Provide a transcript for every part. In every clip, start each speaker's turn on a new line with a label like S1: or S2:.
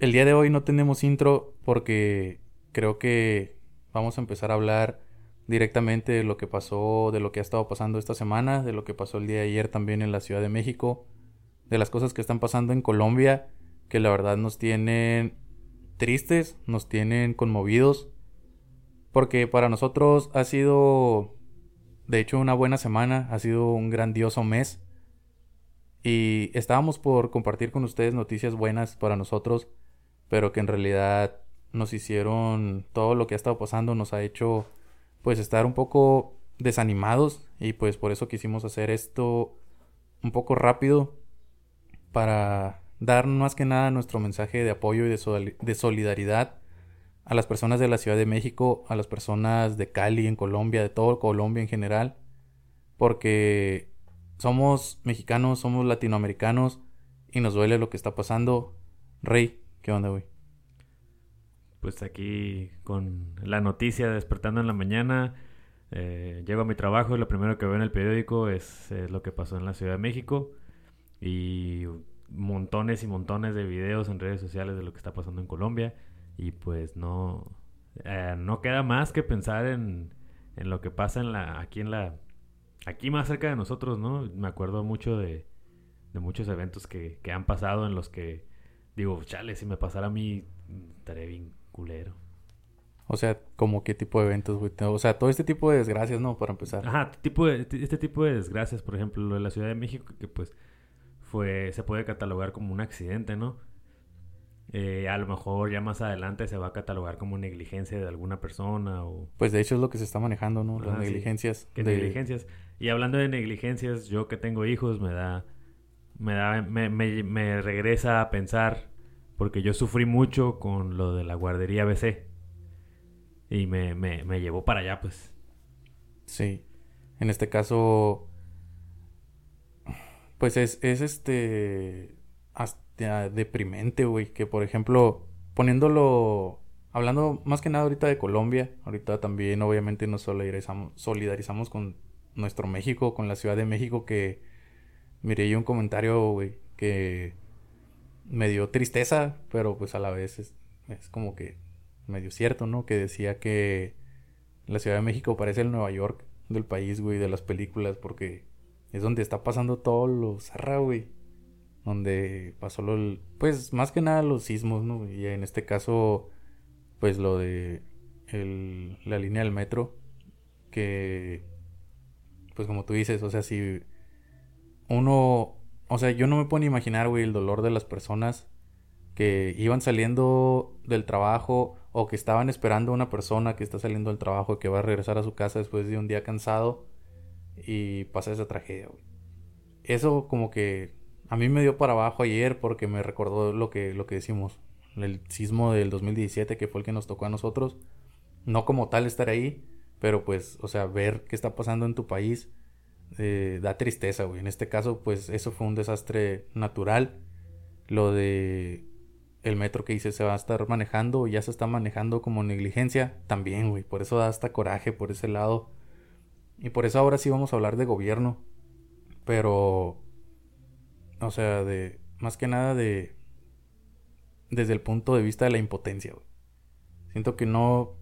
S1: El día de hoy no tenemos intro porque creo que vamos a empezar a hablar directamente de lo que pasó, de lo que ha estado pasando esta semana, de lo que pasó el día de ayer también en la Ciudad de México, de las cosas que están pasando en Colombia, que la verdad nos tienen tristes, nos tienen conmovidos, porque para nosotros ha sido, de hecho, una buena semana, ha sido un grandioso mes, y estábamos por compartir con ustedes noticias buenas para nosotros, pero que en realidad nos hicieron todo lo que ha estado pasando, nos ha hecho pues estar un poco desanimados y pues por eso quisimos hacer esto un poco rápido para dar más que nada nuestro mensaje de apoyo y de, solidaridad a las personas de la Ciudad de México, a las personas de Cali en Colombia, de todo Colombia en general, porque somos mexicanos, somos latinoamericanos y nos duele lo que está pasando. Rey, ¿Qué onda, güey?
S2: Pues aquí con la noticia despertando en la mañana. Eh, llego a mi trabajo y lo primero que veo en el periódico es, lo que pasó en la Ciudad de México. Y montones y montones de videos en redes sociales de lo que está pasando en Colombia. Y pues no, eh, no queda más que pensar en, en, lo que pasa en la, aquí en la, aquí más cerca de nosotros, ¿no? Me acuerdo mucho de, de muchos eventos que, que han pasado en los que digo, chale, si me pasara a mí, estaría bien culero.
S1: O sea, como qué tipo de eventos, güey. O sea, todo este tipo de desgracias, ¿no? Para empezar.
S2: Ajá, tipo de, este tipo de desgracias, por ejemplo, lo de la Ciudad de México, que pues fue, se puede catalogar como un accidente, ¿no? Eh, a lo mejor ya más adelante se va a catalogar como negligencia de alguna persona o...
S1: Pues de hecho es lo que se está manejando, ¿no? Las negligencias.
S2: ¿Qué negligencias? Y hablando de negligencias, yo que tengo hijos me da... Me da... Me, me, me regresa a pensar porque yo sufrí mucho con lo de la guardería BC. Y me, me, llevó para allá, pues.
S1: Sí. En este caso, pues es, es este, hasta deprimente, güey. Que por ejemplo, poniéndolo, hablando más que nada ahorita de Colombia, ahorita también obviamente nos solidarizamos, solidarizamos con nuestro México, con la Ciudad de México, que miré yo un comentario, güey, que me dio tristeza, pero pues a la vez es, como que medio cierto, ¿no? Que decía que la Ciudad de México parece el Nueva York del país, güey, de las películas, porque es donde está pasando todo lo zarra, güey. Donde pasó lo, pues más que nada los sismos, ¿no? Y en este caso, pues lo de el, la línea del metro, que, pues como tú dices, o sea, si uno o sea, yo no me puedo ni imaginar, güey, el dolor de las personas que iban saliendo del trabajo o que estaban esperando a una persona que está saliendo del trabajo y que va a regresar a su casa después de un día cansado y pasa esa tragedia, güey. Eso como que a mí me dio para abajo ayer porque me recordó lo que, lo que decimos, el sismo del 2017 que fue el que nos tocó a nosotros. No como tal estar ahí, pero pues, o sea, ver qué está pasando en tu país eh, da tristeza, güey. En este caso, pues eso fue un desastre natural. Lo de el metro que dice se va a estar manejando, ya se está manejando como negligencia, también, güey. Por eso da hasta coraje por ese lado. Y por eso ahora sí vamos a hablar de gobierno. Pero, o sea, de, más que nada de, desde el punto de vista de la impotencia, güey. Siento que no,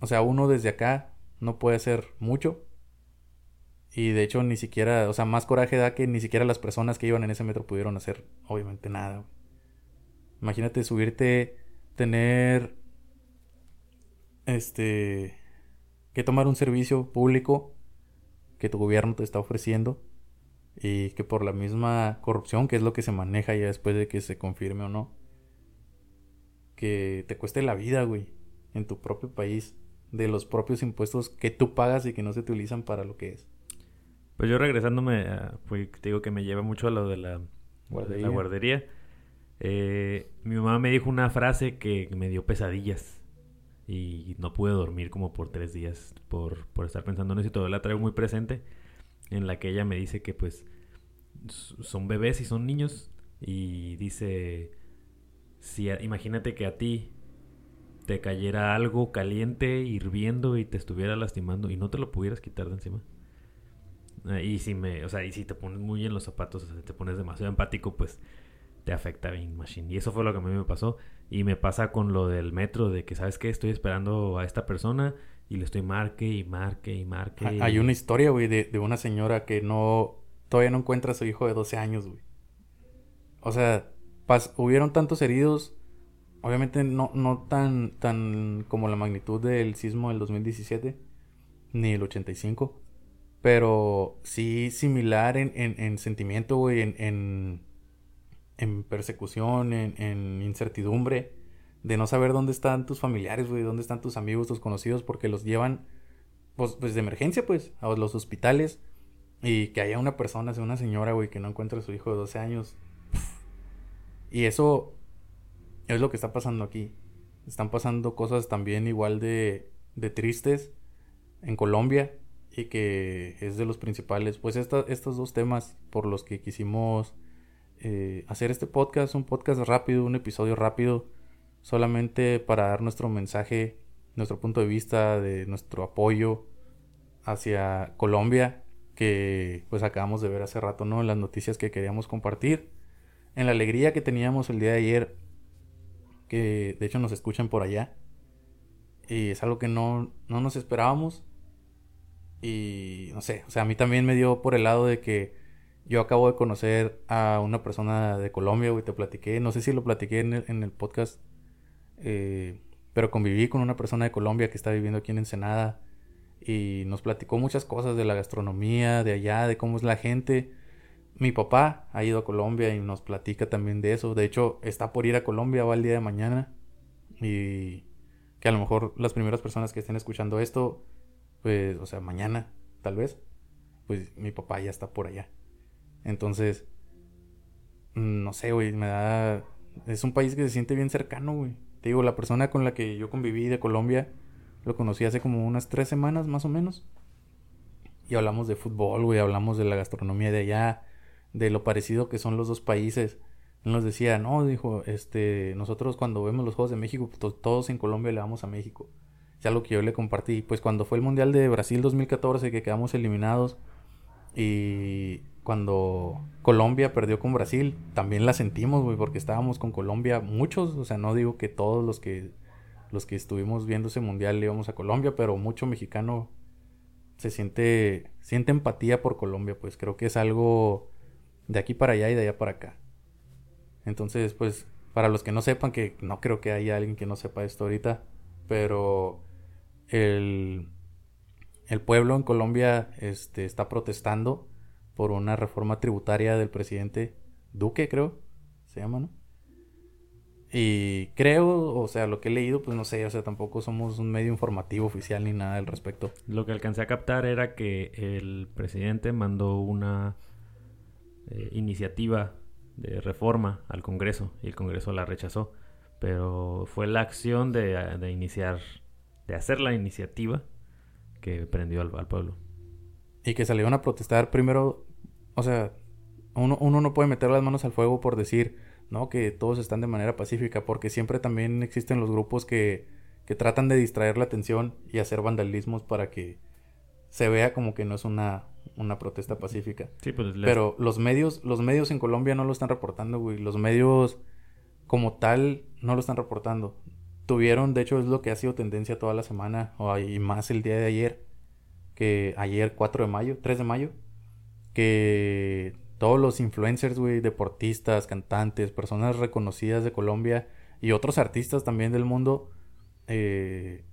S1: o sea, uno desde acá no puede hacer mucho y de hecho ni siquiera, o sea, más coraje da que ni siquiera las personas que iban en ese metro pudieron hacer obviamente nada. Imagínate subirte, tener este que tomar un servicio público que tu gobierno te está ofreciendo y que por la misma corrupción, que es lo que se maneja ya después de que se confirme o no, que te cueste la vida, güey, en tu propio país, de los propios impuestos que tú pagas y que no se utilizan para lo que es.
S2: Pues yo regresándome, pues te digo que me lleva mucho a lo de la guardería. Eh, mi mamá me dijo una frase que me dio pesadillas. Y no pude dormir como por tres días por, por estar pensando en eso y todo la traigo muy presente. En la que ella me dice que pues son bebés y son niños. Y dice, si imagínate que a ti te cayera algo caliente, hirviendo y te estuviera lastimando y no te lo pudieras quitar de encima. Ah, y si me, o sea, y si te pones muy en los zapatos, o sea, te pones demasiado empático, pues te afecta bien machine. Y eso fue lo que a mí me pasó. Y me pasa con lo del metro, de que, ¿sabes qué? Estoy esperando a esta persona y le estoy marque y marque y marque.
S1: Hay una historia, güey, de, de, una señora que no... Todavía no encuentra a su hijo de 12 años, güey. O sea, hubieron tantos heridos. Obviamente no, no tan, tan como la magnitud del sismo del 2017. Ni el 85. Pero sí similar en, en, sentimiento, güey, en, en, persecución, en, incertidumbre, de no saber dónde están tus familiares, güey, dónde están tus amigos, tus conocidos, porque los llevan, pues, pues de emergencia, pues, a los hospitales. Y que haya una persona, sea una señora, güey, que no encuentre a su hijo de 12 años. Y eso es lo que está pasando aquí. Están pasando cosas también igual de, de tristes en Colombia y que es de los principales. Pues estos dos temas por los que quisimos eh, hacer este podcast, un podcast rápido, un episodio rápido, solamente para dar nuestro mensaje, nuestro punto de vista, de nuestro apoyo hacia Colombia, que pues acabamos de ver hace rato, ¿no? Las noticias que queríamos compartir, en la alegría que teníamos el día de ayer, que de hecho nos escuchan por allá, y es algo que no, no nos esperábamos y no sé, o sea, a mí también me dio por el lado de que yo acabo de conocer a una persona de Colombia, güey, te platiqué, no sé si lo platiqué en el, en el podcast, eh, pero conviví con una persona de Colombia que está viviendo aquí en Ensenada y nos platicó muchas cosas de la gastronomía, de allá, de cómo es la gente. Mi papá ha ido a Colombia y nos platica también de eso. De hecho, está por ir a Colombia, va el día de mañana. Y que a lo mejor las primeras personas que estén escuchando esto pues, o sea, mañana, tal vez, pues mi papá ya está por allá. Entonces, mm, no sé, güey, me da... Es un país que se siente bien cercano, güey. Te digo, la persona con la que yo conviví de Colombia, lo conocí hace como unas tres semanas más o menos. Y hablamos de fútbol, güey, hablamos de la gastronomía de allá, de lo parecido que son los dos países. Nos decía, no, dijo, este, nosotros cuando vemos los Juegos de México, pues, todos en Colombia le vamos a México ya lo que yo le compartí. Pues cuando fue el Mundial de Brasil 2014 que quedamos eliminados y cuando Colombia perdió con Brasil, también la sentimos, güey, porque estábamos con Colombia muchos, o sea, no digo que todos los que los que estuvimos viendo ese mundial íbamos a Colombia, pero mucho mexicano se siente siente empatía por Colombia, pues creo que es algo de aquí para allá y de allá para acá. Entonces, pues para los que no sepan que no creo que haya alguien que no sepa esto ahorita, pero el, el pueblo en Colombia este, está protestando por una reforma tributaria del presidente Duque, creo, se llama, ¿no? Y creo, o sea, lo que he leído, pues no sé, o sea, tampoco somos un medio informativo oficial ni nada al respecto.
S2: Lo que alcancé a captar era que el presidente mandó una eh, iniciativa de reforma al Congreso y el Congreso la rechazó, pero fue la acción de, de iniciar de hacer la iniciativa que prendió al, pueblo.
S1: Y que salieron a protestar primero, o sea, uno, uno no puede meter las manos al fuego por decir, ¿no? Que todos están de manera pacífica, porque siempre también existen los grupos que, que tratan de distraer la atención y hacer vandalismos para que se vea como que no es una, una protesta pacífica.
S2: Sí, pues
S1: Pero los medios, los medios en Colombia no lo están reportando, güey. Los medios como tal no lo están reportando tuvieron, de hecho es lo que ha sido tendencia toda la semana, y más el día de ayer, que ayer 4 de mayo, 3 de mayo, que todos los influencers, güey, deportistas, cantantes, personas reconocidas de Colombia y otros artistas también del mundo, eh,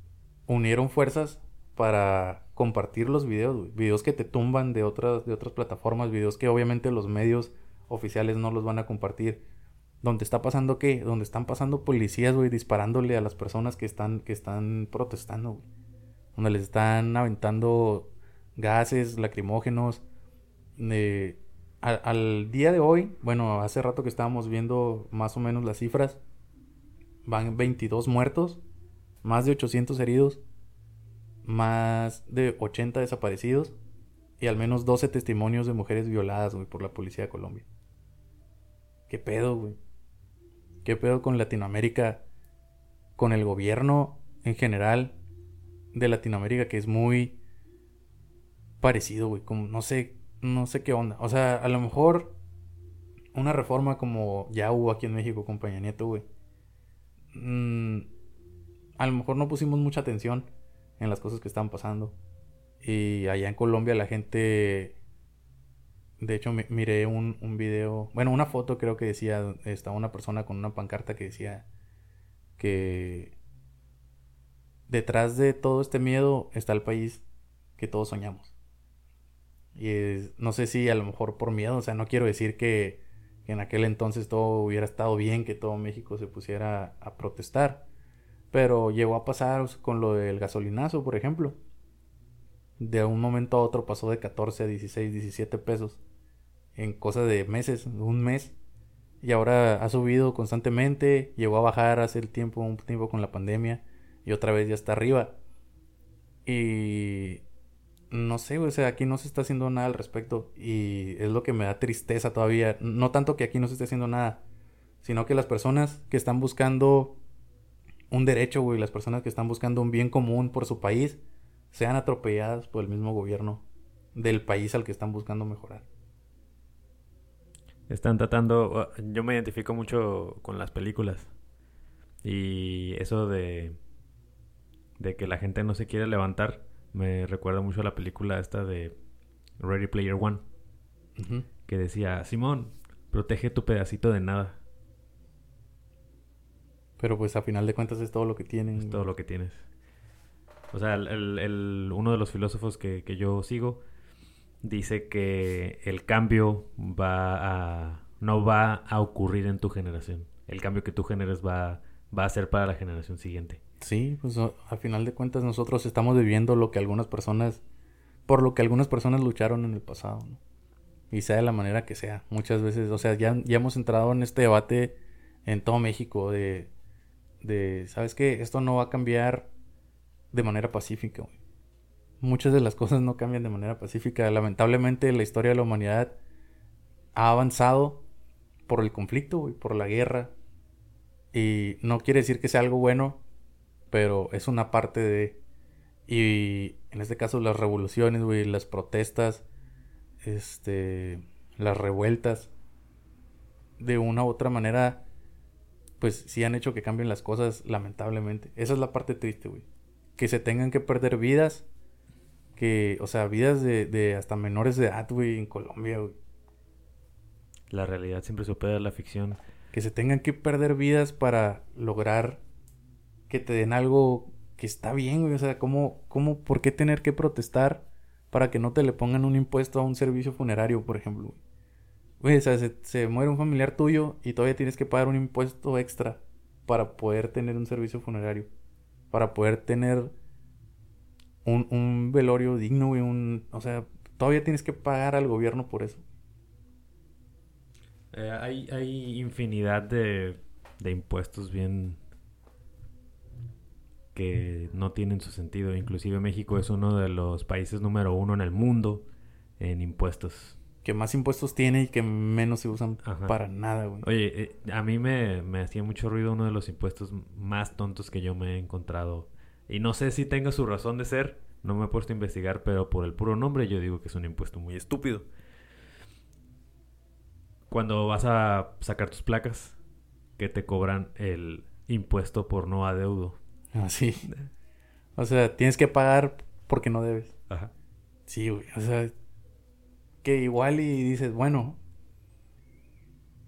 S1: unieron fuerzas para compartir los videos, güey. videos que te tumban de otras, de otras plataformas, videos que obviamente los medios oficiales no los van a compartir donde está pasando qué, donde están pasando policías, güey, disparándole a las personas que están, que están protestando, güey. Donde les están aventando gases lacrimógenos. al día de hoy, bueno, hace rato que estábamos viendo más o menos las cifras, van 22 muertos, más de 800 heridos, más de 80 desaparecidos y al menos 12 testimonios de mujeres violadas, güey, por la policía de Colombia. ¿Qué pedo, güey? ¿Qué pedo con Latinoamérica? Con el gobierno en general de Latinoamérica que es muy parecido, güey. Como no sé, no sé qué onda. O sea, a lo mejor una reforma como ya hubo aquí en México con Peña Nieto, güey. Mm, a lo mejor no pusimos mucha atención en las cosas que estaban pasando. Y allá en Colombia la gente... De hecho, miré un, un video, bueno, una foto creo que decía, estaba una persona con una pancarta que decía que detrás de todo este miedo está el país que todos soñamos. Y no sé si a lo mejor por miedo, o sea, no quiero decir que, en aquel entonces todo hubiera estado bien, que todo México se pusiera a protestar. Pero llegó a pasar con lo del gasolinazo, por ejemplo de un momento a otro pasó de 14 a 16, 17 pesos en cosa de meses, un mes. Y ahora ha subido constantemente, llegó a bajar hace el tiempo, un tiempo con la pandemia y otra vez ya está arriba. Y no sé, o sea, aquí no se está haciendo nada al respecto y es lo que me da tristeza todavía. No tanto que aquí no se esté haciendo nada, sino que las personas que están buscando un derecho, güey, las personas que están buscando un bien común por su país, sean atropelladas por el mismo gobierno del país al que están buscando mejorar.
S2: Están tratando, yo me identifico mucho con las películas. Y eso de de que la gente no se quiere levantar me recuerda mucho a la película esta de Ready Player One que decía Simón protege tu pedacito de nada
S1: pero pues a final de cuentas es todo lo que tienen
S2: es todo lo que tienes. O sea, el, uno de los filósofos que, yo sigo dice que el cambio va a, no va a ocurrir en tu generación. El cambio que tú generes va, va a ser para la generación siguiente.
S1: Sí, pues a final de cuentas nosotros estamos viviendo lo que algunas personas, por lo que algunas personas lucharon en el pasado, ¿no? Y sea de la manera que sea. Muchas veces, o sea, ya, ya hemos entrado en este debate en todo México de, de, ¿sabes qué? Esto no va a cambiar de manera pacífica, Muchas de las cosas no cambian de manera pacífica. Lamentablemente la historia de la humanidad ha avanzado por el conflicto, y por la guerra. Y no quiere decir que sea algo bueno, pero es una parte de... Y en este caso las revoluciones, güey, las protestas, este, las revueltas, de una u otra manera, pues sí han hecho que cambien las cosas, lamentablemente. Esa es la parte triste, güey que se tengan que perder vidas, que, o sea, vidas de, de hasta menores de edad, güey, en Colombia, güey.
S2: La realidad siempre supera la ficción.
S1: Que se tengan que perder vidas para lograr que te den algo que está bien, güey. O sea, ¿cómo, cómo, por qué tener que protestar para que no te le pongan un impuesto a un servicio funerario, por ejemplo? Güey, o sea, se, se muere un familiar tuyo y todavía tienes que pagar un impuesto extra para poder tener un servicio funerario para poder tener un, un velorio digno, y Un, o sea, todavía tienes que pagar al gobierno por eso.
S2: Eh, hay, hay infinidad de, de impuestos bien que no tienen su sentido. Inclusive México es uno de los países número uno en el mundo en impuestos.
S1: Que más impuestos tiene y que menos se usan para nada, güey.
S2: Oye, eh, a mí me, me, hacía mucho ruido uno de los impuestos más tontos que yo me he encontrado. Y no sé si tenga su razón de ser, no me he puesto a investigar, pero por el puro nombre yo digo que es un impuesto muy estúpido. Cuando vas a sacar tus placas, que te cobran el impuesto por no adeudo.
S1: Ah, sí. O sea, tienes que pagar porque no debes. Ajá. Sí, güey. O sea, que igual y dices, bueno,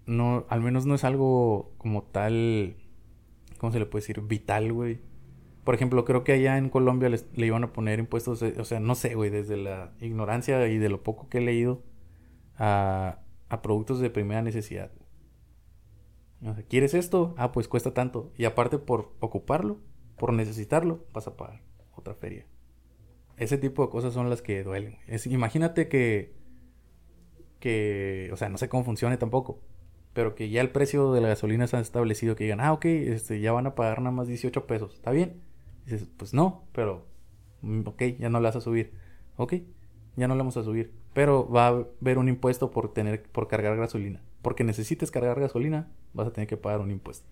S1: no, al menos no es algo como tal, ¿cómo se le puede decir? Vital, güey. Por ejemplo, creo que allá en Colombia le iban a poner impuestos, o sea, no sé, güey, desde la ignorancia y de lo poco que he leído a, a productos de primera necesidad. ¿quieres esto? Ah, pues cuesta tanto. Y aparte por ocuparlo, por necesitarlo, vas a pagar otra feria. Ese tipo de cosas son las que duelen. Imagínate que que, o sea, no sé cómo funcione tampoco, pero que ya el precio de la gasolina está establecido, que digan, ah, ok, este, ya van a pagar nada más 18 pesos, ¿está bien? Dices, pues no, pero, mm, ok, ya no la vas a subir, ok, ya no la vamos a subir, pero va a haber un impuesto por tener, por cargar gasolina, porque necesites cargar gasolina, vas a tener que pagar un impuesto.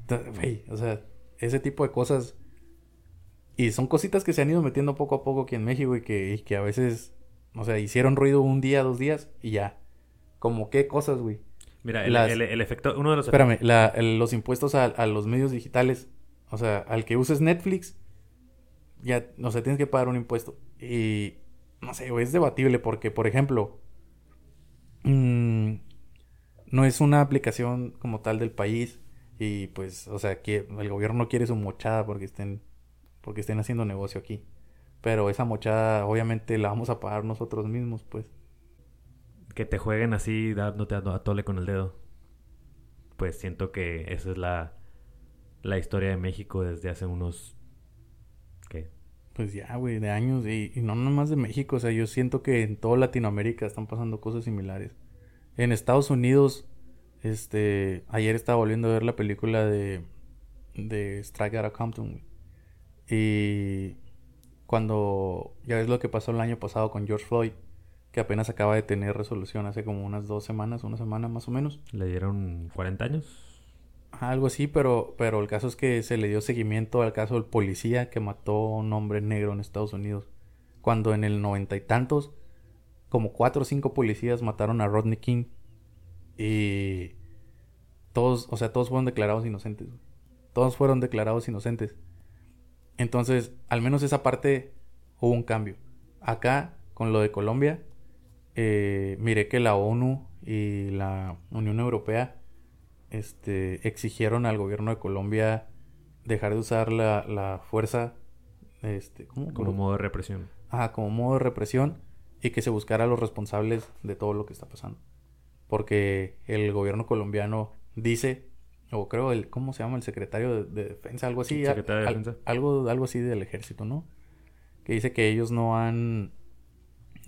S1: Entonces, o sea, ese tipo de cosas, y son cositas que se han ido metiendo poco a poco aquí en México y que, y que a veces o sea, hicieron ruido un día, dos días y ya. Como qué cosas, güey.
S2: Mira, el, el, efecto, uno de los...
S1: Espérame, la, los impuestos a, a, los medios digitales, o sea, al que uses Netflix, ya, no sé, tienes que pagar un impuesto. Y, no sé, es debatible porque, por ejemplo, mmm, no es una aplicación como tal del país y pues, o sea, que el gobierno no quiere su mochada porque estén, porque estén haciendo negocio aquí. Pero esa mochada obviamente la vamos a pagar nosotros mismos, pues.
S2: Que te jueguen así dándote a tole con el dedo. Pues siento que esa es la, la historia de México desde hace unos... ¿Qué?
S1: Pues ya, güey, de años. Y, y no nomás de México. O sea, yo siento que en toda Latinoamérica están pasando cosas similares. En Estados Unidos, este... Ayer estaba volviendo a ver la película de... De Strike Out of Compton, Y cuando ya ves lo que pasó el año pasado con George Floyd, que apenas acaba de tener resolución hace como unas dos semanas, una semana más o menos.
S2: ¿Le dieron 40 años?
S1: Algo así, pero, pero el caso es que se le dio seguimiento al caso del policía que mató a un hombre negro en Estados Unidos. Cuando en el noventa y tantos, como cuatro o cinco policías mataron a Rodney King. Y todos, o sea, todos fueron declarados inocentes. Todos fueron declarados inocentes. Entonces, al menos esa parte hubo un cambio. Acá, con lo de Colombia, eh, miré que la ONU y la Unión Europea este, exigieron al gobierno de Colombia dejar de usar la, la fuerza este,
S2: como modo de represión.
S1: Ajá, como modo de represión y que se buscara a los responsables de todo lo que está pasando. Porque el gobierno colombiano dice o creo el, ¿cómo se llama? El secretario de, defensa, algo así.
S2: Secretario de defensa.
S1: algo, algo así del ejército, ¿no? Que dice que ellos no han,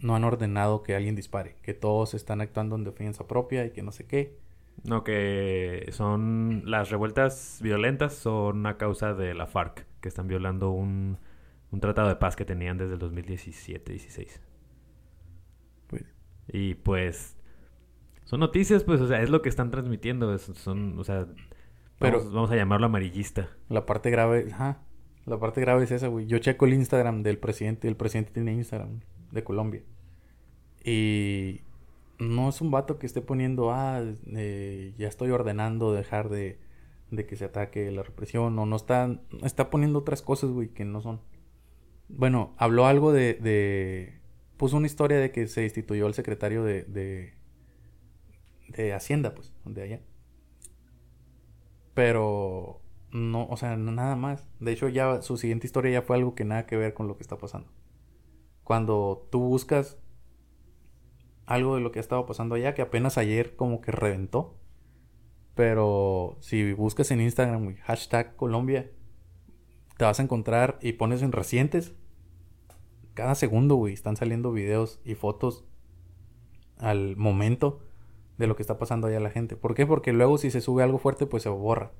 S1: no han ordenado que alguien dispare, que todos están actuando en defensa propia y que no sé qué.
S2: No, que son las revueltas violentas son a causa de la FARC, que están violando un, un tratado de paz que tenían desde el 2017-16. Pues. Y pues son noticias, pues, o sea, es lo que están transmitiendo. son, o sea, pero vamos, a llamarlo amarillista.
S1: La parte grave, ajá. La parte grave es esa, güey. Yo checo el Instagram del presidente. El presidente tiene Instagram de Colombia. Y no es un vato que esté poniendo, ah, eh, ya estoy ordenando dejar de, de que se ataque la represión. O no está, está poniendo otras cosas, güey, que no son. Bueno, habló algo de, de... Puso una historia de que se instituyó el secretario de, de, de Hacienda, pues, de allá. Pero no, o sea, nada más. De hecho, ya su siguiente historia ya fue algo que nada que ver con lo que está pasando. Cuando tú buscas algo de lo que ha estado pasando allá, que apenas ayer como que reventó. Pero si buscas en Instagram, hashtag Colombia, te vas a encontrar y pones en recientes. Cada segundo, güey, están saliendo videos y fotos al momento de lo que está pasando allá la gente. ¿Por qué? Porque luego si se sube algo fuerte, pues se borra.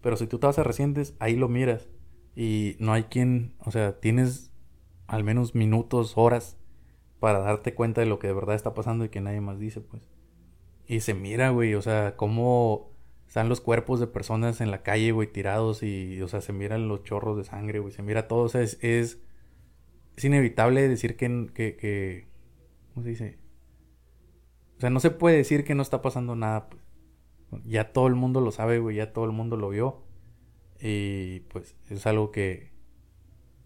S1: Pero si tú te vas a recientes, ahí lo miras. Y no hay quien, o sea, tienes al menos minutos, horas para darte cuenta de lo que de verdad está pasando y que nadie más dice, pues. Y se mira, güey, o sea, cómo están los cuerpos de personas en la calle, güey, tirados y, o sea, se miran los chorros de sangre, güey, se mira todo, o sea, es, es, inevitable decir que, que, que, ¿cómo se dice? O sea, no se puede decir que no está pasando nada, pues. Ya todo el mundo lo sabe, güey, ya todo el mundo lo vio. Y pues es algo que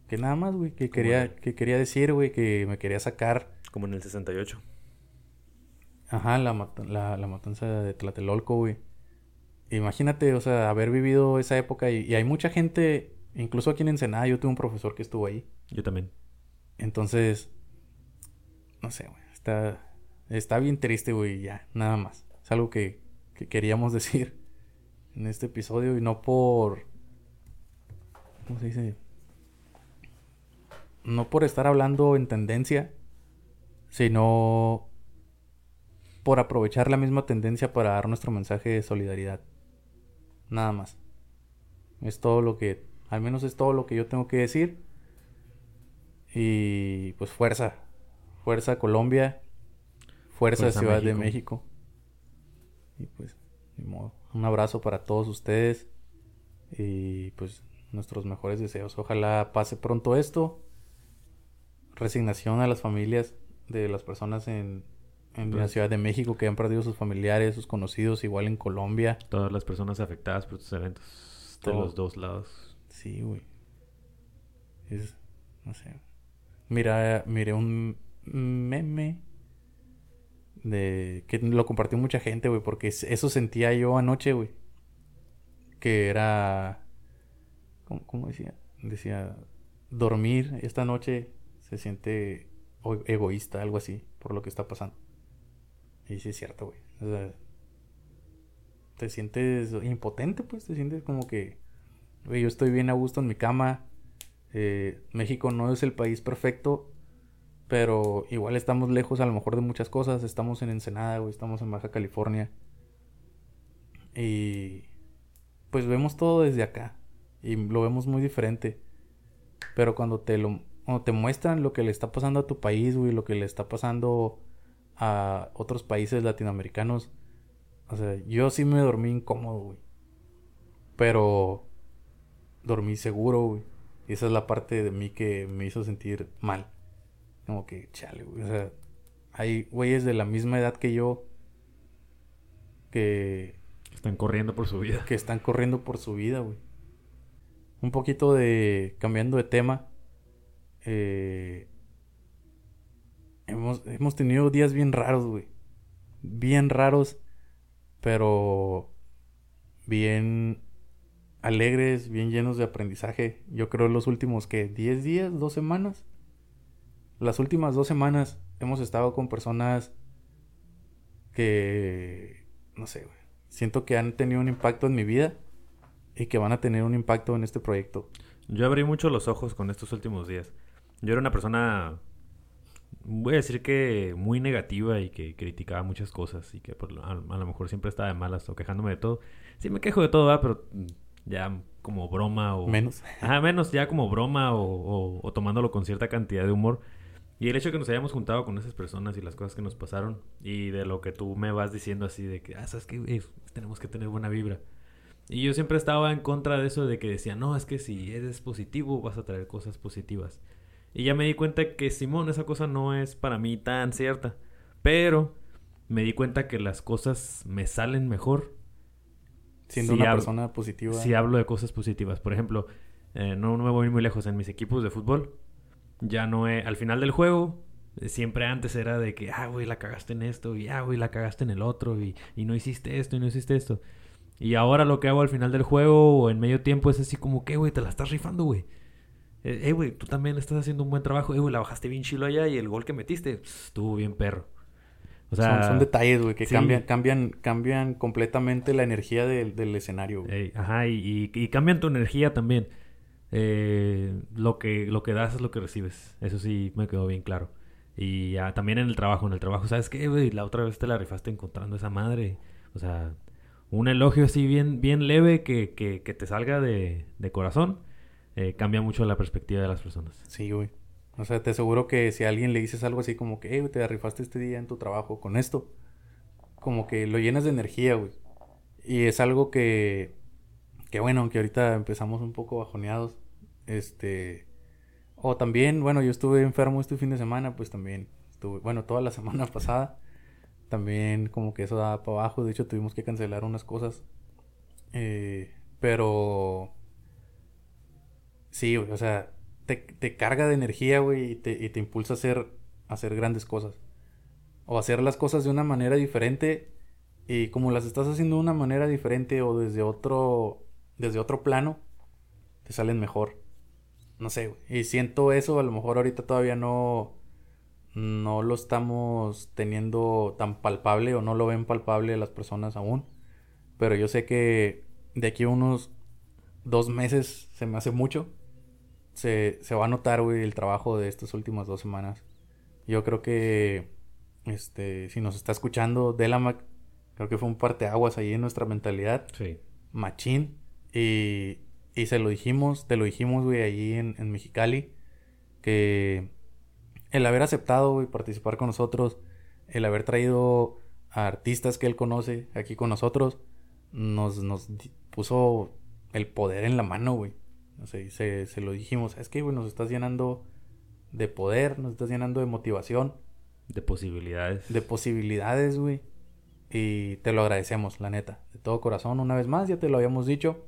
S1: que nada más, güey, que quería que quería decir, güey, que me quería sacar
S2: como en el 68.
S1: Ajá, la, la, la matanza de Tlatelolco, güey. Imagínate, o sea, haber vivido esa época y, y, hay mucha gente, incluso aquí en Ensenada, yo tuve un profesor que estuvo ahí.
S2: Yo también.
S1: Entonces, no sé, güey, está Está bien triste, güey, ya, nada más. Es algo que, que queríamos decir en este episodio y no por... ¿Cómo se dice? No por estar hablando en tendencia, sino por aprovechar la misma tendencia para dar nuestro mensaje de solidaridad. Nada más. Es todo lo que, al menos es todo lo que yo tengo que decir. Y pues fuerza, fuerza Colombia, fuerza, Ciudad de México. Y pues, modo. Un abrazo para todos ustedes. Y pues nuestros mejores deseos. Ojalá pase pronto esto. Resignación a las familias de las personas en, en la Ciudad de México que han perdido sus familiares, sus conocidos, igual en Colombia.
S2: Todas las personas afectadas por estos eventos de los dos lados.
S1: Sí, güey. Es, no sé. Mira, miré un meme de que lo compartió mucha gente, güey, porque eso sentía yo anoche, güey. Que era ¿cómo, decía? Decía dormir esta noche se siente egoísta, algo así, por lo que está pasando. Y sí es cierto, güey. O sea, te sientes impotente, pues, te sientes como que, güey, yo estoy bien a gusto en mi cama. Eh, México no es el país perfecto, pero igual estamos lejos a lo mejor de muchas cosas. Estamos en Ensenada, güey, estamos en Baja California. Y pues vemos todo desde acá. Y lo vemos muy diferente. Pero cuando te lo cuando te muestran lo que le está pasando a tu país, güey, lo que le está pasando a otros países latinoamericanos. O sea, yo sí me dormí incómodo, güey. Pero dormí seguro, güey. Y esa es la parte de mí que me hizo sentir mal. Como que, chale, güey. O sea, hay güeyes de la misma edad que yo que...
S2: Están corriendo por su vida.
S1: Que están corriendo por su vida, güey. Un poquito de... Cambiando de tema. Eh, hemos, hemos tenido días bien raros, güey. Bien raros. Pero... Bien alegres, bien llenos de aprendizaje. Yo creo los últimos que 10 días, 2 semanas las últimas dos semanas hemos estado con personas que, no sé, siento que han tenido un impacto en mi vida y que van a tener un impacto en este proyecto.
S2: Yo abrí mucho los ojos con estos últimos días. Yo era una persona, voy a decir que muy negativa y que criticaba muchas cosas y que a, lo mejor siempre estaba de malas o quejándome de todo. Sí me quejo de todo, pero ya como broma o...
S1: Menos.
S2: Ajá, menos ya como broma o tomándolo con cierta cantidad de humor. Y el hecho de que nos hayamos juntado con esas personas y las cosas que nos pasaron y de lo que tú me vas diciendo así de que, ah, sabes que tenemos que tener buena vibra. Y yo siempre estaba en contra de eso de que decía, no, es que si eres positivo vas a traer cosas positivas. Y ya me di cuenta que Simón, esa cosa no es para mí tan cierta. Pero me di cuenta que las cosas me salen mejor.
S1: Siendo una persona positiva.
S2: Si hablo de cosas positivas. Por ejemplo, eh, no, no me voy muy lejos en mis equipos de fútbol ya no es, al final del juego, eh, siempre antes era de que, ah, güey, la cagaste en esto, y ah, güey, la cagaste en el otro, y, y no hiciste esto, y no hiciste esto. Y ahora lo que hago al final del juego o en medio tiempo es así como que, güey, te la estás rifando, güey. Eh, eh, güey, tú también estás haciendo un buen trabajo. Eh, güey, la bajaste bien chilo allá y el gol que metiste estuvo bien perro.
S1: O sea, son, detalles, güey, que cambian, cambian, cambian completamente la energía del, del escenario,
S2: güey. ajá, y, y, cambian tu energía también eh, lo, que, lo que das es lo que recibes. Eso sí me quedó bien claro. Y también en el trabajo, en el trabajo, ¿sabes qué, güey? La otra vez te la rifaste encontrando esa madre. O sea, un elogio así bien, bien leve que, que, que te salga de, de corazón, eh, cambia mucho la perspectiva de las personas.
S1: Sí, güey. O sea, te aseguro que si a alguien le dices algo así como que, hey, te rifaste este día en tu trabajo con esto, como que lo llenas de energía, güey. Y es algo que, que bueno, aunque ahorita empezamos un poco bajoneados, este. O también, bueno, yo estuve enfermo este fin de semana, pues también estuve, bueno, toda la semana pasada. También como que eso daba para abajo. De hecho, tuvimos que cancelar unas cosas. Eh, pero... Sí, güey, o sea, te, te, carga de energía, güey, y te, y te impulsa a hacer, a hacer grandes cosas. O hacer las cosas de una manera diferente. Y como las estás haciendo de una manera diferente o desde otro, desde otro plano, te salen mejor no sé, güey. Y siento eso, a lo mejor ahorita todavía no, no lo estamos teniendo tan palpable o no lo ven palpable las personas aún. Pero yo sé que de aquí a unos dos meses se me hace mucho. Se, se va a notar, güey, el trabajo de estas últimas dos semanas. Yo creo que Este, si nos está escuchando, Delamac, creo que fue un parteaguas ahí en nuestra mentalidad.
S2: Sí.
S1: Machín. Y, y se lo dijimos, te lo dijimos, güey, ahí en, en Mexicali. Que el haber aceptado, güey, participar con nosotros, el haber traído a artistas que él conoce aquí con nosotros, nos, nos puso el poder en la mano, güey. O sea, se, se lo dijimos, es que, güey, nos estás llenando de poder, nos estás llenando de motivación.
S2: De posibilidades.
S1: De posibilidades, güey. Y te lo agradecemos, la neta. De todo corazón, una vez más, ya te lo habíamos dicho.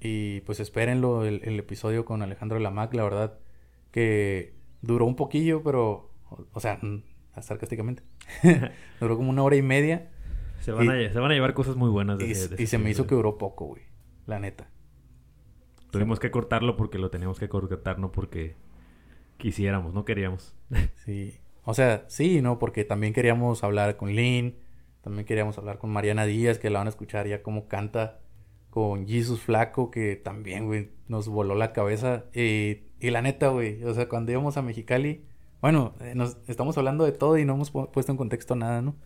S1: Y pues espérenlo, el, el episodio con Alejandro Lamac, la verdad que duró un poquillo, pero, o, sea, sarcásticamente. duró como una hora y media.
S2: Se van, a, se van a llevar cosas muy buenas.
S1: De, y, y se me hizo que duró poco, güey. La neta.
S2: Tuvimos que cortarlo porque lo teníamos que cortar, no porque quisiéramos, no queríamos.
S1: sí. O sea, sí, ¿no? Porque también queríamos hablar con Lynn, también queríamos hablar con Mariana Díaz, que la van a escuchar ya como canta, con Jesus Flaco, que también, güey, nos voló la cabeza. Y, y la neta, güey, o sea, cuando íbamos a Mexicali, bueno, eh, nos estamos hablando de todo y no hemos puesto en contexto nada, ¿no?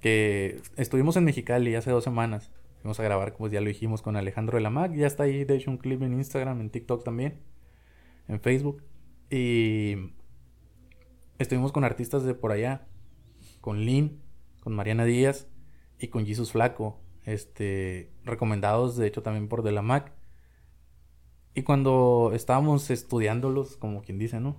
S1: Que estuvimos en Mexicali hace dos semanas. Fuimos a grabar, como ya lo dijimos, con Alejandro de la Mac. Ya está ahí, de hecho, un clip en Instagram, en TikTok también, en Facebook. Y estuvimos con artistas de por allá, con Lynn, con Mariana Díaz y con Jesus Flaco, este, recomendados de hecho también por De la Mac. Y cuando estábamos estudiándolos, como quien dice, ¿no?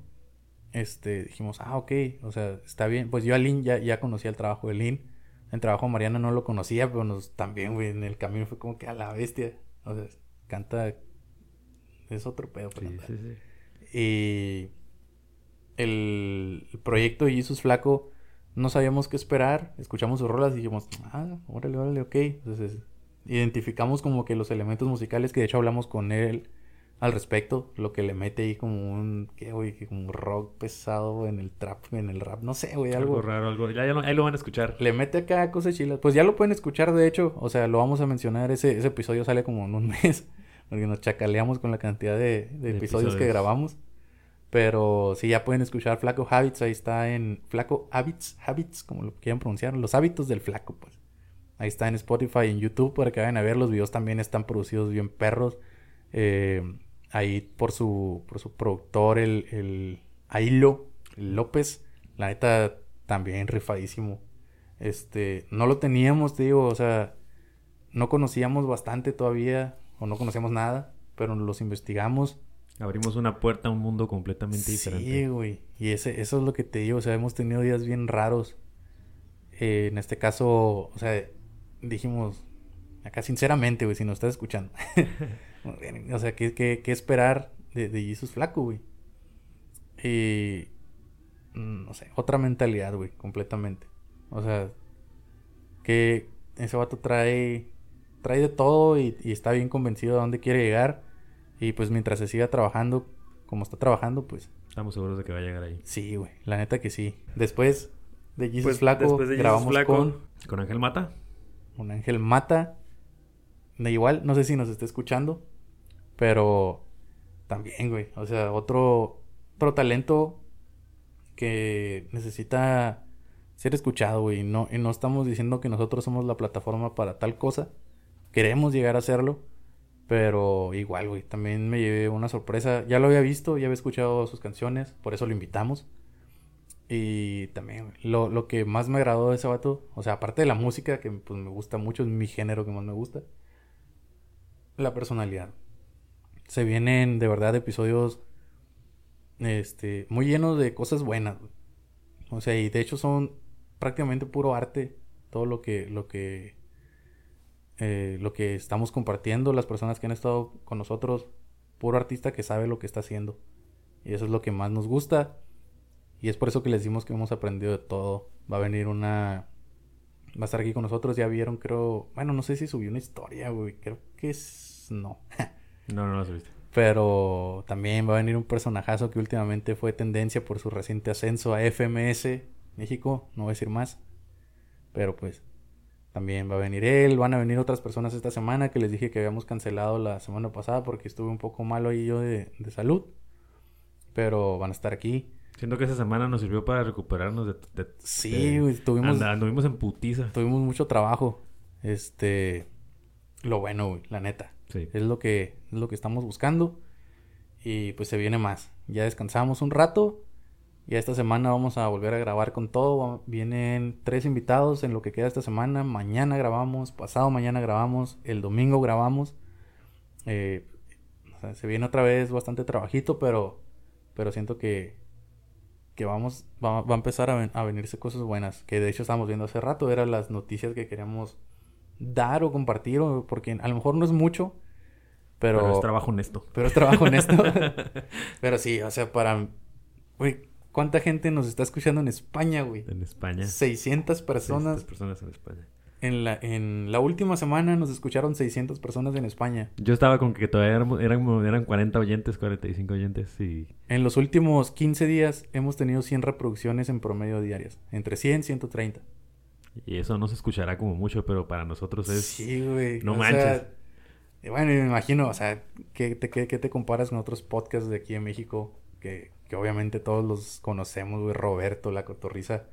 S1: Este, dijimos, ah, ok, o sea, está bien. Pues yo a Lynn ya, ya conocía el trabajo de Lynn. El trabajo Mariana no lo conocía, pero nos, también, güey, en el camino fue como que a la bestia. O sea, canta. Es otro pedo, pero sí, sí, sí. Y el, proyecto de Jesus Flaco, no sabíamos qué esperar. Escuchamos sus rolas y dijimos, ah, órale, órale, ok. Entonces, identificamos como que los elementos musicales que de hecho hablamos con él al respecto, lo que le mete ahí como un, ¿qué, güey? Como un rock pesado en el trap, en el rap, no sé, güey, algo.
S2: algo. raro, algo. Ya, ya ahí lo van a escuchar.
S1: Le mete acá cosas chilas. Pues ya lo pueden escuchar, de hecho, o sea, lo vamos a mencionar, ese, ese episodio sale como en un mes, porque nos chacaleamos con la cantidad de, de, episodios, que grabamos. Pero sí, ya pueden escuchar Flaco Habits, ahí está en Flaco Habits, Habits, como lo quieran pronunciar, los hábitos del flaco, pues. Ahí está en Spotify en YouTube para que vayan a ver. Los videos también están producidos bien perros. Eh, ahí por su, por su productor, el, el Ailo López. La neta, también rifadísimo. Este, no lo teníamos, digo, o sea, no conocíamos bastante todavía, o no conocíamos nada, pero los investigamos.
S2: Abrimos una puerta a un mundo completamente diferente.
S1: Sí, güey. Y ese, eso es lo que te digo, o sea, hemos tenido días bien raros. Eh, en este caso, o sea, dijimos, acá sinceramente, güey, si nos estás escuchando. O sea, ¿qué, qué, qué esperar de, de Jesus Flaco, güey? Y. Mm, no sé, otra mentalidad, güey, completamente. O sea, que ese vato trae. Trae de todo y, y, está bien convencido de dónde quiere llegar. Y pues mientras se siga trabajando como está trabajando, pues.
S2: Estamos seguros de que va a llegar ahí.
S1: Sí, güey, la neta que sí. Después de Jesus pues, Flaco, grabamos con.
S2: Con Ángel Mata.
S1: Con Ángel Mata. De igual, no sé si nos está escuchando. Pero también, güey. O sea, otro, otro talento que necesita ser escuchado, güey. No, y no estamos diciendo que nosotros somos la plataforma para tal cosa. Queremos llegar a hacerlo. Pero igual, güey. También me llevé una sorpresa. Ya lo había visto, ya había escuchado sus canciones. Por eso lo invitamos. Y también, lo, lo que más me agradó de ese vato, o sea, aparte de la música, que pues me gusta mucho, es mi género que más me gusta, la personalidad se vienen de verdad episodios este, muy llenos de cosas buenas. O sea, y de hecho son prácticamente puro arte todo lo que lo que eh, lo que estamos compartiendo las personas que han estado con nosotros puro artista que sabe lo que está haciendo. Y eso es lo que más nos gusta. Y es por eso que les decimos que hemos aprendido de todo. Va a venir una va a estar aquí con nosotros. Ya vieron creo bueno no sé si subió una historia güey. Creo que es no
S2: No, no lo subiste.
S1: Pero también va a venir un personajazo que últimamente fue tendencia por su reciente ascenso a FMS México, no voy a decir más. Pero pues también va a venir él, van a venir otras personas esta semana que les dije que habíamos cancelado la semana pasada porque estuve un poco malo ahí yo de, de salud. Pero van a estar aquí.
S2: Siento que esa semana nos sirvió para recuperarnos de... de-
S1: Sí,
S2: de-
S1: güey, tuvimos,
S2: anduvimos en putiza.
S1: tuvimos mucho trabajo. Este, lo bueno, güey, la neta. Es lo que, es lo que estamos buscando. Y pues se viene más. Ya descansamos un rato. Ya esta semana vamos a volver a grabar con todo. Vienen tres invitados en lo que queda esta semana. Mañana grabamos, pasado mañana grabamos, el domingo grabamos. Eh, se viene otra vez bastante trabajito, pero, pero siento que, que vamos, va, a empezar a, a venirse cosas buenas. Que de hecho estábamos viendo hace rato. Eran las noticias que queríamos dar o compartir. o- porque a lo mejor no es mucho. Pero,
S2: Pero es trabajo honesto.
S1: pero es trabajo honesto. pero sí, o sea, para... Güey, ¿cuánta gente nos está escuchando en España, güey?
S2: En España.
S1: 600 personas.
S2: 600 personas en España.
S1: En la, en la última semana nos escucharon 600 personas en España.
S2: Yo estaba con que todavía éramos- eran, eran 40 oyentes, 45 oyentes y...
S1: En los últimos 15 días hemos tenido 100 reproducciones en promedio diarias. Entre 100 y 130.
S2: Y eso no se escuchará como mucho, pero para nosotros es...
S1: Sí, güey.
S2: no
S1: o
S2: manches.
S1: sea, bueno, me imagino, o sea, ¿qué te, qué, qué te comparas con otros podcasts de aquí en México? Que, que obviamente todos los conocemos, güey. Roberto, La Cotorriza.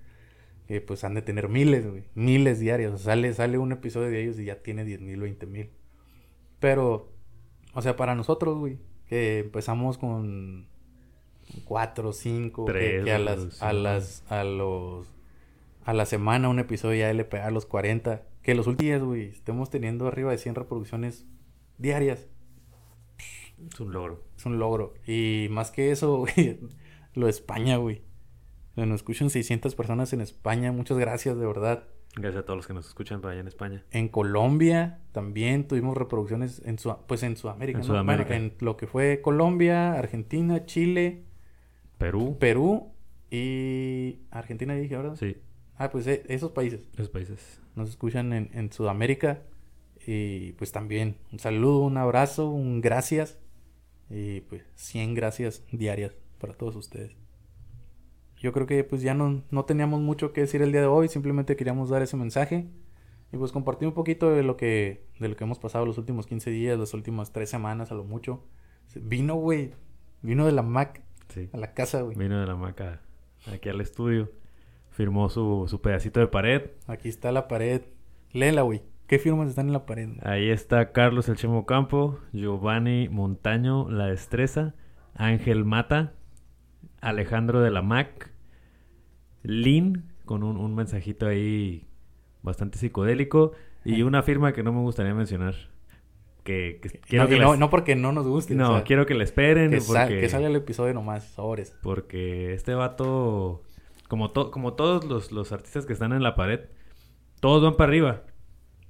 S1: Que pues han de tener miles, güey. Miles diarios. O sea, sale, sale un episodio de ellos y ya tiene 10 mil, 20 mil. Pero, o sea, para nosotros, güey, que empezamos con cuatro, cinco,
S2: Tres
S1: que a las, a las, a los, a la semana un episodio ya le pega a los 40. Que los últimos días, güey, estemos teniendo arriba de 100 reproducciones diarias.
S2: Es un logro.
S1: Es un logro. Y más que eso, güey, lo de España, güey. Nos escuchan 600 personas en España. Muchas gracias, de verdad.
S2: Gracias a todos los que nos escuchan para allá en España.
S1: En Colombia también tuvimos reproducciones en su, pues en Sudamérica,
S2: En
S1: ¿no? Bueno,
S2: Sudamérica.
S1: en lo que fue Colombia, Argentina, Chile,
S2: Perú.
S1: Perú y Argentina dije ahora.
S2: Sí,
S1: Ah, pues eh, esos países
S2: esos países.
S1: nos escuchan en, en Sudamérica y pues también un saludo, un abrazo, un gracias y pues 100 gracias diarias para todos ustedes. Yo creo que pues ya no, no teníamos mucho que decir el día de hoy, simplemente queríamos dar ese mensaje y pues compartir un poquito de lo que de lo que hemos pasado los últimos 15 días, las últimas 3 semanas a lo mucho. Vino, güey, vino de la Mac
S2: Sí.
S1: a la casa, güey.
S2: Vino de la maca aquí al estudio. Firmó su, su pedacito de pared.
S1: Aquí está la pared. Léela, güey. ¿Qué firmas están en la pared?
S2: Ahí está Carlos El Chemo Campo, Giovanni Montaño La Destreza, Ángel Mata, Alejandro de la Mac, Lin, con un, un mensajito ahí bastante psicodélico, y una firma que no me gustaría mencionar. Que, que quiero
S1: no,
S2: que
S1: y no,
S2: les-
S1: no porque no nos guste.
S2: no,
S1: o sea,
S2: quiero que le esperen.
S1: que, sal-
S2: porque...
S1: que salga el episodio nomás, sobres.
S2: Porque este vato, como, to- como todos los, los artistas que están en la pared, todos van para arriba.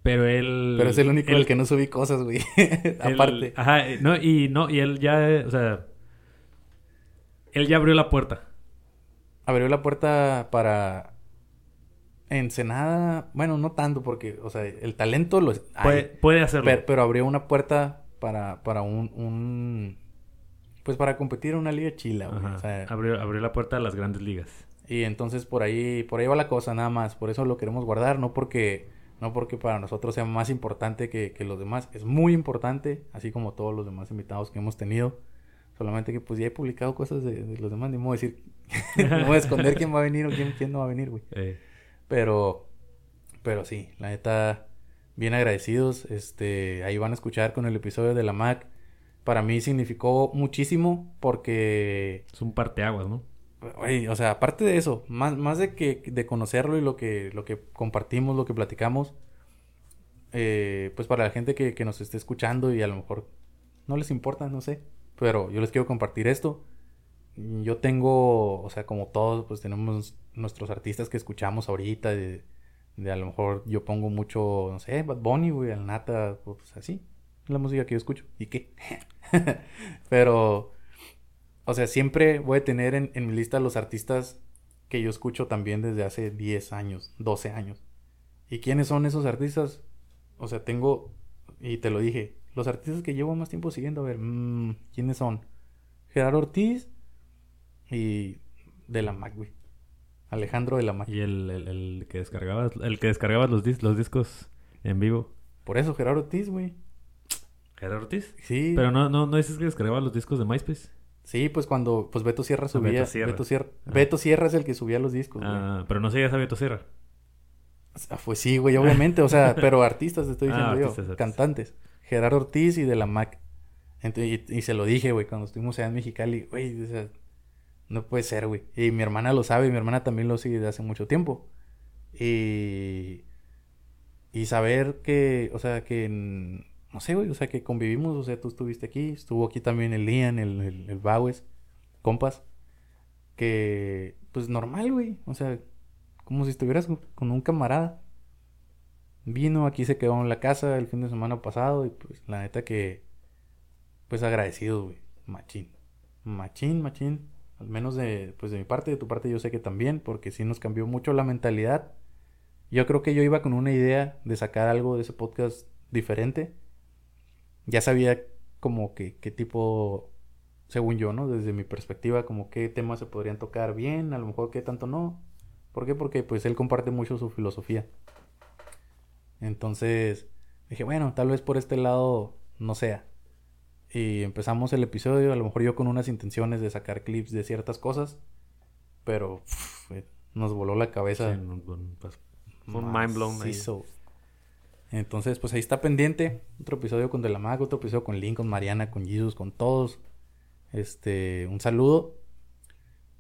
S2: Pero él...
S1: Pero es el único el que no subí cosas, güey. Aparte.
S2: Ajá, eh, no, y no, y él ya, o sea... Él ya abrió la puerta.
S1: Abrió la puerta para Ensenada. Bueno, no tanto porque, o sea, el talento lo
S2: Puede, puede hacerlo.
S1: pero, pero abrió una puerta para, para un, un- Pues para competir en una liga chila, güey.
S2: Ajá,
S1: O sea,
S2: abrió, abrió la puerta a las grandes ligas.
S1: Y entonces por ahí, por ahí va la cosa nada más. Por eso lo queremos guardar, no porque, no porque para nosotros sea más importante que, que los demás. Es muy importante, así como todos los demás invitados que hemos tenido. Solamente que pues ya he publicado cosas de, de los demás, ni modo decir, no voy a esconder quién va a venir o quién, quién no va a venir, güey.
S2: Eh,
S1: Pero, pero sí, la neta, bien agradecidos. Este, ahí van a escuchar con el episodio de la Mac. Para mí significó muchísimo porque
S2: es un parteaguas, ¿no?
S1: Güey, o sea, aparte de eso, más, más de que de conocerlo y lo que, lo que compartimos, lo que platicamos, eh, pues para la gente que, que nos esté escuchando y a lo mejor no les importa, no sé, pero yo les quiero compartir esto. Yo tengo, o sea, como todos, pues tenemos nuestros artistas que escuchamos ahorita, de, de a lo mejor yo pongo mucho, no sé, Bad Bunny, güey, al Nata, pues así, la música que yo escucho. ¿Y qué? pero... O sea, siempre voy a tener en, en mi lista los artistas que yo escucho también desde hace 10 años, 12 años. ¿Y quiénes son esos artistas? O sea, tengo, y te lo dije, los artistas que llevo más tiempo siguiendo, a ver, mm, ¿quiénes son? Gerardo Ortiz y de la Mac, güey. Alejandro de la Mac.
S2: Y el, el, el que descargabas, el que descargabas los, dis- los discos en vivo.
S1: Por eso, Gerardo Ortiz, güey.
S2: ¿Gerardo Ortiz?
S1: Sí.
S2: Pero no, no, no dices que descargabas los discos de MySpace.
S1: Sí, pues cuando pues Beto Sierra subía.
S2: Beto Sierra.
S1: Beto Sierra,
S2: Ah.
S1: Beto Sierra es el que subía los discos, güey.
S2: Ah, pero no seguías a Beto Sierra.
S1: Ah, Pues sí, güey, obviamente. O sea, pero artistas te estoy
S2: Ah,
S1: diciendo yo.
S2: artistas.
S1: Cantantes. Gerardo Ortiz y de la Mac. Entonces, y, y se lo dije, güey, cuando estuvimos allá en Mexicali. Güey, o sea, no puede ser, güey. Y mi hermana lo sabe, y mi hermana también lo sigue desde hace mucho tiempo. Y. Y saber que, o sea, que. mm, No sé, güey, o sea, que convivimos. O sea, tú estuviste aquí, estuvo aquí también el Lian, el, el, el Baues, compas. Que, pues normal, güey. O sea, como si estuvieras con- un camarada. Vino, aquí se quedó en la casa el fin de semana pasado y pues la neta que pues agradecido, güey. Machín. Machín, machín. Al menos de pues de mi parte, de tu parte yo sé que también porque sí nos cambió mucho la mentalidad. Yo creo que yo iba con una idea de sacar algo de ese podcast diferente. Ya sabía como que qué tipo según yo, ¿no? Desde mi perspectiva, como qué temas se podrían tocar bien, a lo mejor qué tanto no. ¿Por qué? Porque pues él comparte mucho su filosofía. Entonces dije, bueno, tal vez por este lado no sea. Y empezamos el episodio, a lo mejor yo con unas intenciones de sacar clips de ciertas cosas, pero uf, eh, nos voló la cabeza.
S2: Sí, un, un- pues, un mind blown.
S1: Macizo. Entonces, pues ahí está pendiente. Otro episodio con De la Maga, otro episodio con Link, con Mariana, con Jesus, con todos. Este, un saludo.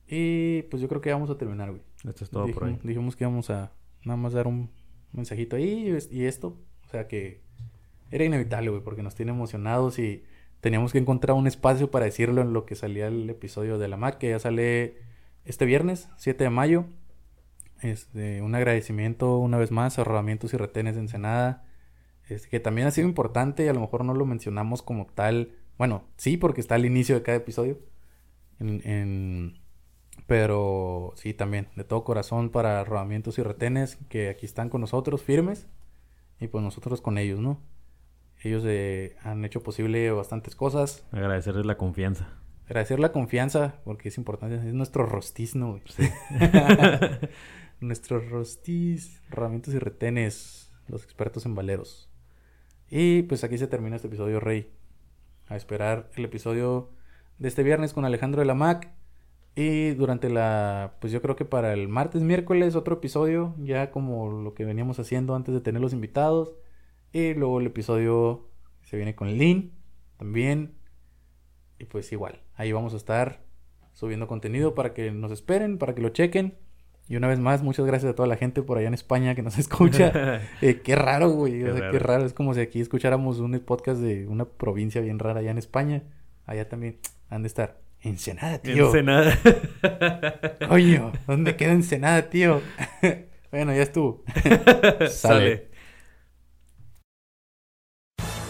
S1: Y pues yo creo que vamos a terminar, güey.
S2: Esto es todo por ahí.
S1: Dijimos que íbamos a nada más dar un mensajito ahí y esto. O sea que era inevitable, güey, porque nos tiene emocionados y teníamos que encontrar un espacio para decirlo en lo que salía el episodio de la MAC, que ya sale este viernes, 7 de mayo. Este, un agradecimiento una vez más a Rodamientos y Retenes de Ensenada, este, que también ha sido importante y a lo mejor no lo mencionamos como tal. Bueno, sí, porque está al inicio de cada episodio. En, en- Pero sí, también, de todo corazón para Rodamientos y Retenes, que aquí están con nosotros firmes y pues nosotros con ellos, ¿no? Ellos eh, han hecho posible bastantes cosas.
S2: Agradecerles la confianza.
S1: Agradecer la confianza, porque es importante, es nuestro rostiz, ¿no? güey?
S2: Sí.
S1: Nuestro rostiz, herramientas y retenes, los expertos en valeros. Y pues aquí se termina este episodio, Rey. A esperar el episodio de este viernes con Alejandro de la Mac. Y durante la, pues yo creo que para el martes, miércoles, otro episodio, ya como lo que veníamos haciendo antes de tener los invitados. Y luego el episodio se viene con Lynn también. Y pues igual, ahí vamos a estar subiendo contenido para que nos esperen, para que lo chequen. Y una vez más, muchas gracias a toda la gente por allá en España que nos escucha. Eh, qué raro, güey.
S2: Qué
S1: o sea,
S2: raro.
S1: qué raro. Es como si aquí escucháramos un podcast de una provincia bien rara allá en España. Allá también han de estar. Ensenada, tío.
S2: Ensenada.
S1: Coño, ¿dónde queda Ensenada, tío? bueno, ya estuvo.
S2: Sale.